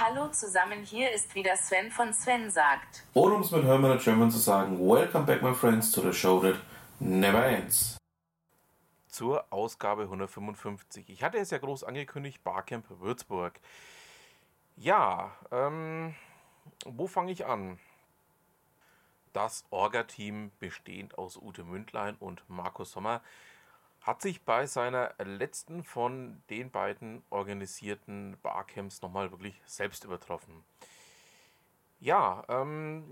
Hallo zusammen, hier ist wieder Sven von Sven sagt. Oder um es mit Hermann German zu sagen, Welcome back my friends to the show that never ends. Zur Ausgabe 155. Ich hatte es ja groß angekündigt, Barcamp Würzburg. Ja, ähm, wo fange ich an? Das Orga-Team, bestehend aus Ute Mündlein und Markus Sommer, hat sich bei seiner letzten von den beiden organisierten Barcamps nochmal wirklich selbst übertroffen. Ja, ähm,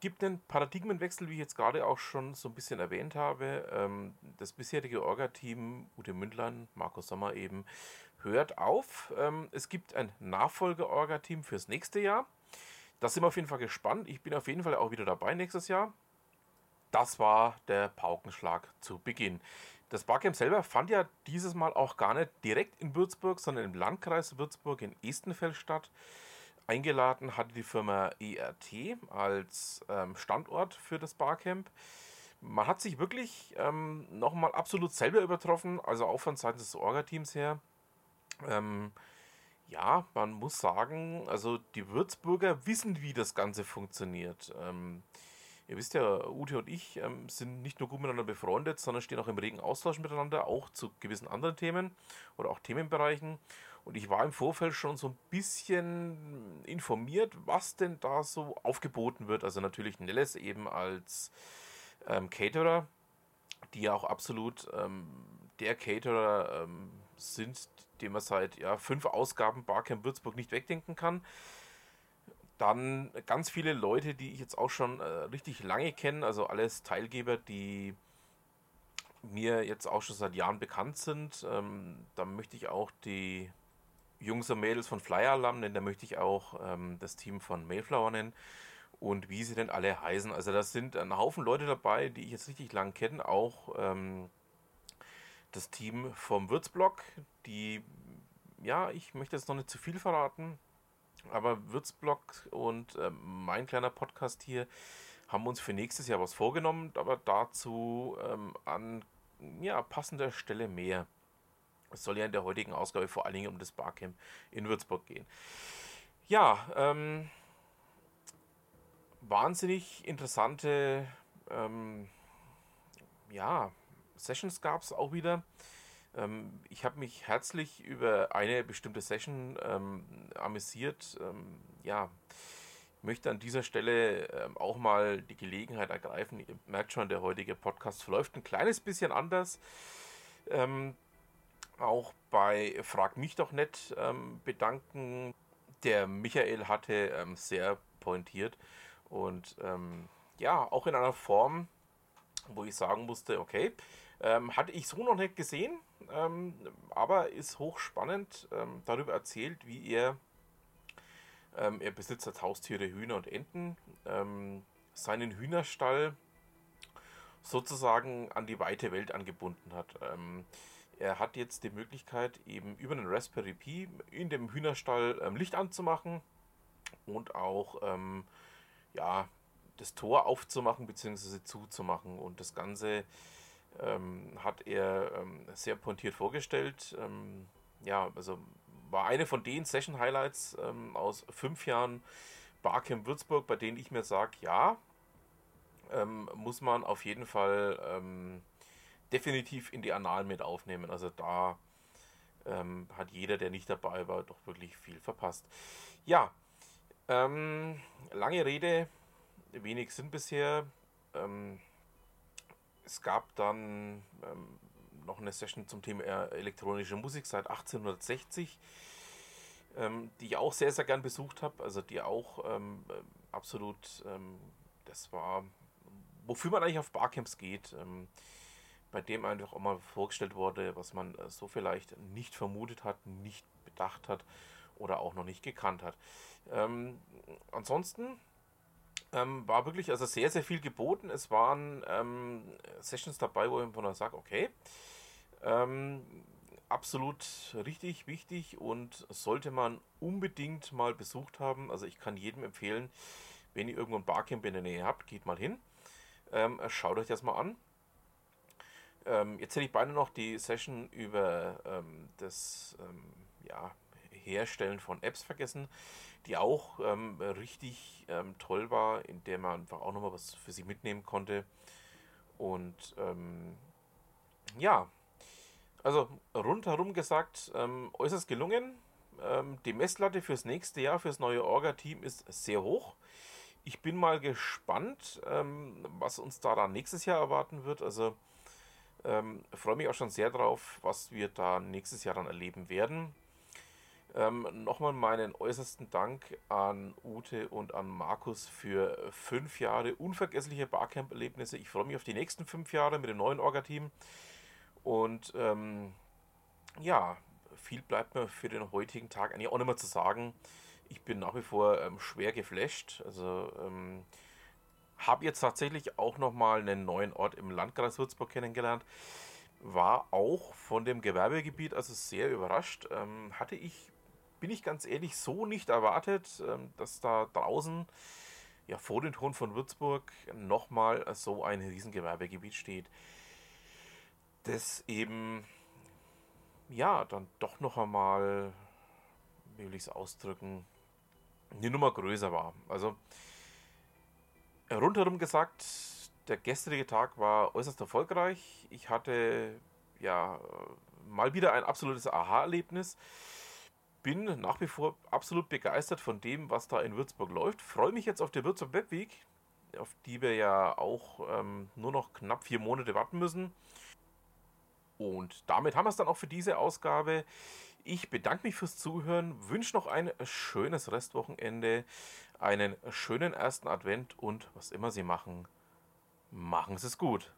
gibt einen Paradigmenwechsel, wie ich jetzt gerade auch schon so ein bisschen erwähnt habe. Ähm, das bisherige Orga-Team, Ute Mündlein, Markus Sommer eben, hört auf. Ähm, es gibt ein Nachfolger-Orga-Team fürs nächste Jahr. Da sind wir auf jeden Fall gespannt. Ich bin auf jeden Fall auch wieder dabei nächstes Jahr. Das war der Paukenschlag zu Beginn. Das Barcamp selber fand ja dieses Mal auch gar nicht direkt in Würzburg, sondern im Landkreis Würzburg in Estenfeld statt. Eingeladen hatte die Firma ERT als ähm, Standort für das Barcamp. Man hat sich wirklich ähm, nochmal absolut selber übertroffen, also auch von Seiten des Orga-Teams her. Ähm, ja, man muss sagen, also die Würzburger wissen, wie das Ganze funktioniert. Ähm, Ihr wisst ja, Ute und ich ähm, sind nicht nur gut miteinander befreundet, sondern stehen auch im regen Austausch miteinander, auch zu gewissen anderen Themen oder auch Themenbereichen. Und ich war im Vorfeld schon so ein bisschen informiert, was denn da so aufgeboten wird. Also natürlich Nelles eben als ähm, Caterer, die ja auch absolut ähm, der Caterer ähm, sind, den man seit ja, fünf Ausgaben Barcamp Würzburg nicht wegdenken kann. Dann ganz viele Leute, die ich jetzt auch schon äh, richtig lange kenne, also alles Teilgeber, die mir jetzt auch schon seit Jahren bekannt sind. Ähm, da möchte ich auch die Jungs und Mädels von Flyer Alarm nennen, da möchte ich auch ähm, das Team von Mayflower nennen und wie sie denn alle heißen. Also das sind ein Haufen Leute dabei, die ich jetzt richtig lang kenne, auch ähm, das Team vom Würzblock, die, ja, ich möchte jetzt noch nicht zu viel verraten, aber Würzblock und äh, mein kleiner Podcast hier haben uns für nächstes Jahr was vorgenommen, aber dazu ähm, an ja, passender Stelle mehr. Es soll ja in der heutigen Ausgabe vor allen Dingen um das Barcamp in Würzburg gehen. Ja, ähm, wahnsinnig interessante ähm, ja, Sessions gab es auch wieder. Ähm, ich habe mich herzlich über eine bestimmte Session ähm, amüsiert. Ähm, ja, möchte an dieser Stelle ähm, auch mal die Gelegenheit ergreifen. Ihr merkt schon, der heutige Podcast verläuft ein kleines bisschen anders. Ähm, auch bei Frag mich doch nicht ähm, bedanken. Der Michael hatte sehr pointiert und ja, auch in einer Form, wo ich sagen musste, okay, ähm, hatte ich so noch nicht gesehen, ähm, aber ist hochspannend ähm, darüber erzählt, wie er, ähm, er besitzt als Haustiere Hühner und Enten, ähm, seinen Hühnerstall sozusagen an die weite Welt angebunden hat. Ähm, er hat jetzt die Möglichkeit, eben über einen Raspberry Pi in dem Hühnerstall Licht anzumachen und auch ja, das Tor aufzumachen bzw. zuzumachen und das Ganze ähm, hat er ähm, sehr pointiert vorgestellt. Ähm, ja, also war eine von den Session-Highlights ähm, aus fünf Jahren Barcamp Würzburg, bei denen ich mir sage, ja, ähm, muss man auf jeden Fall ähm, definitiv in die Annalen mit aufnehmen. Also da hat jeder, der nicht dabei war, doch wirklich viel verpasst. Ja, lange Rede, wenig sind bisher. Ähm, es gab dann ähm, noch eine Session zum Thema elektronische Musik seit 1860, ähm, die ich auch sehr, sehr gern besucht habe. Also die auch ähm, absolut, ähm, das war, wofür man eigentlich auf Barcamps geht, ähm, bei dem einfach auch mal vorgestellt wurde, was man äh, so vielleicht nicht vermutet hat, nicht bedacht hat oder auch noch nicht gekannt hat. Ähm, ansonsten ähm, war wirklich also sehr, sehr viel geboten. Es waren ähm, Sessions dabei, wo von sage, okay, ähm, absolut richtig, wichtig und sollte man unbedingt mal besucht haben. Also ich kann jedem empfehlen, wenn ihr irgendwo ein Barcamp in der Nähe habt, geht mal hin. Ähm, schaut euch das mal an. Ähm, jetzt hätte ich beinahe noch die Session über ähm, das ja, Herstellen von Apps vergessen, die auch ähm, richtig ähm, toll war, in der man einfach auch nochmal was für sie mitnehmen konnte. Und ähm, ja, also rundherum gesagt, ähm, äußerst gelungen. Ähm, die Messlatte fürs nächste Jahr, fürs neue Orga-Team ist sehr hoch. Ich bin mal gespannt, ähm, was uns da dann nächstes Jahr erwarten wird. Also ähm, freue mich auch schon sehr drauf, was wir da nächstes Jahr dann erleben werden. Ähm, Nochmal meinen äußersten Dank an Ute und an Markus für fünf Jahre unvergessliche Barcamp-Erlebnisse. Ich freue mich auf die nächsten fünf Jahre mit dem neuen Orga-Team. Und ähm, ja, viel bleibt mir für den heutigen Tag eigentlich auch nicht mehr zu sagen. Ich bin nach wie vor ähm, schwer geflasht. Also ähm, habe jetzt tatsächlich auch nochmal einen neuen Ort im Landkreis Würzburg kennengelernt. War auch von dem Gewerbegebiet also sehr überrascht. Ähm, hatte ich, bin ich ganz ehrlich, so nicht erwartet, ähm, dass da draußen ja vor den Toren von Würzburg nochmal so ein Riesengewerbegebiet steht das eben, ja, dann doch noch einmal, wie will ich es ausdrücken, eine Nummer größer war. Also, rundherum gesagt, der gestrige Tag war äußerst erfolgreich. Ich hatte, ja, mal wieder ein absolutes Aha-Erlebnis. Bin nach wie vor absolut begeistert von dem, was da in Würzburg läuft. Freue mich jetzt auf der Würzburg Webweek, auf die wir ja auch ähm, nur noch knapp vier Monate warten müssen. Und damit haben wir es dann auch für diese Ausgabe. Ich bedanke mich fürs Zuhören, wünsche noch ein schönes Restwochenende, einen schönen ersten Advent und was immer Sie machen, machen Sie es gut.